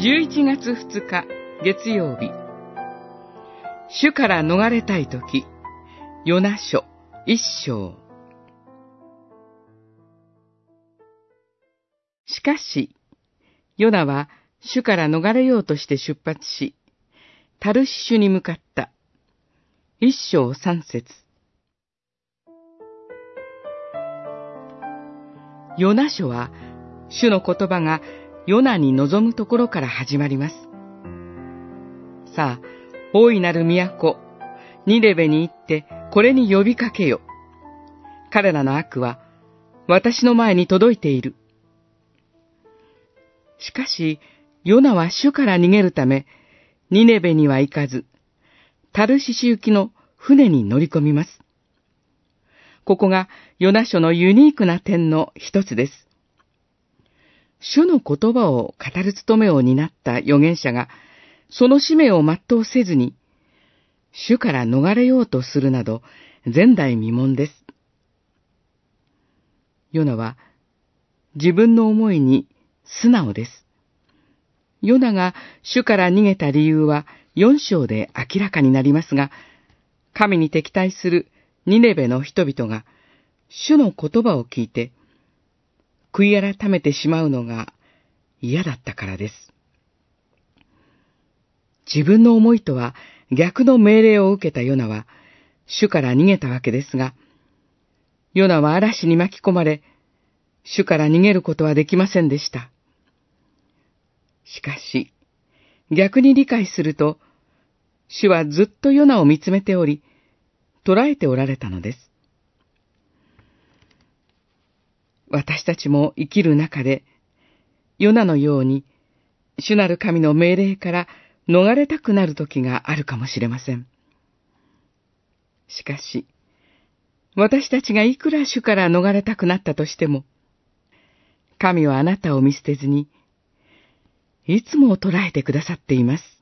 11月2日月曜日。主から逃れたいときヨナ書一章。しかし、ヨナは主から逃れようとして出発し、タルシシュに向かった。一章三節。ヨナ書は、主の言葉がヨナに望むところから始まります。さあ、大いなる都、ニレベに行ってこれに呼びかけよ。彼らの悪は私の前に届いている。しかし、ヨナは主から逃げるため、ニネベには行かず、タルシシ行きの船に乗り込みます。ここがヨナ書のユニークな点の一つです。主の言葉を語る務めを担った預言者が、その使命を全うせずに、主から逃れようとするなど、前代未聞です。ヨナは、自分の思いに素直です。ヨナが主から逃げた理由は四章で明らかになりますが、神に敵対するニネベの人々が主の言葉を聞いて、悔い改めてしまうのが嫌だったからです。自分の思いとは逆の命令を受けたヨナは、主から逃げたわけですが、ヨナは嵐に巻き込まれ、主から逃げることはできませんでした。しかし、逆に理解すると、主はずっとヨナを見つめており、捉えておられたのです。私たちも生きる中で、ヨナのように、主なる神の命令から逃れたくなる時があるかもしれません。しかし、私たちがいくら主から逃れたくなったとしても、神はあなたを見捨てずに、いつも捉えてくださっています。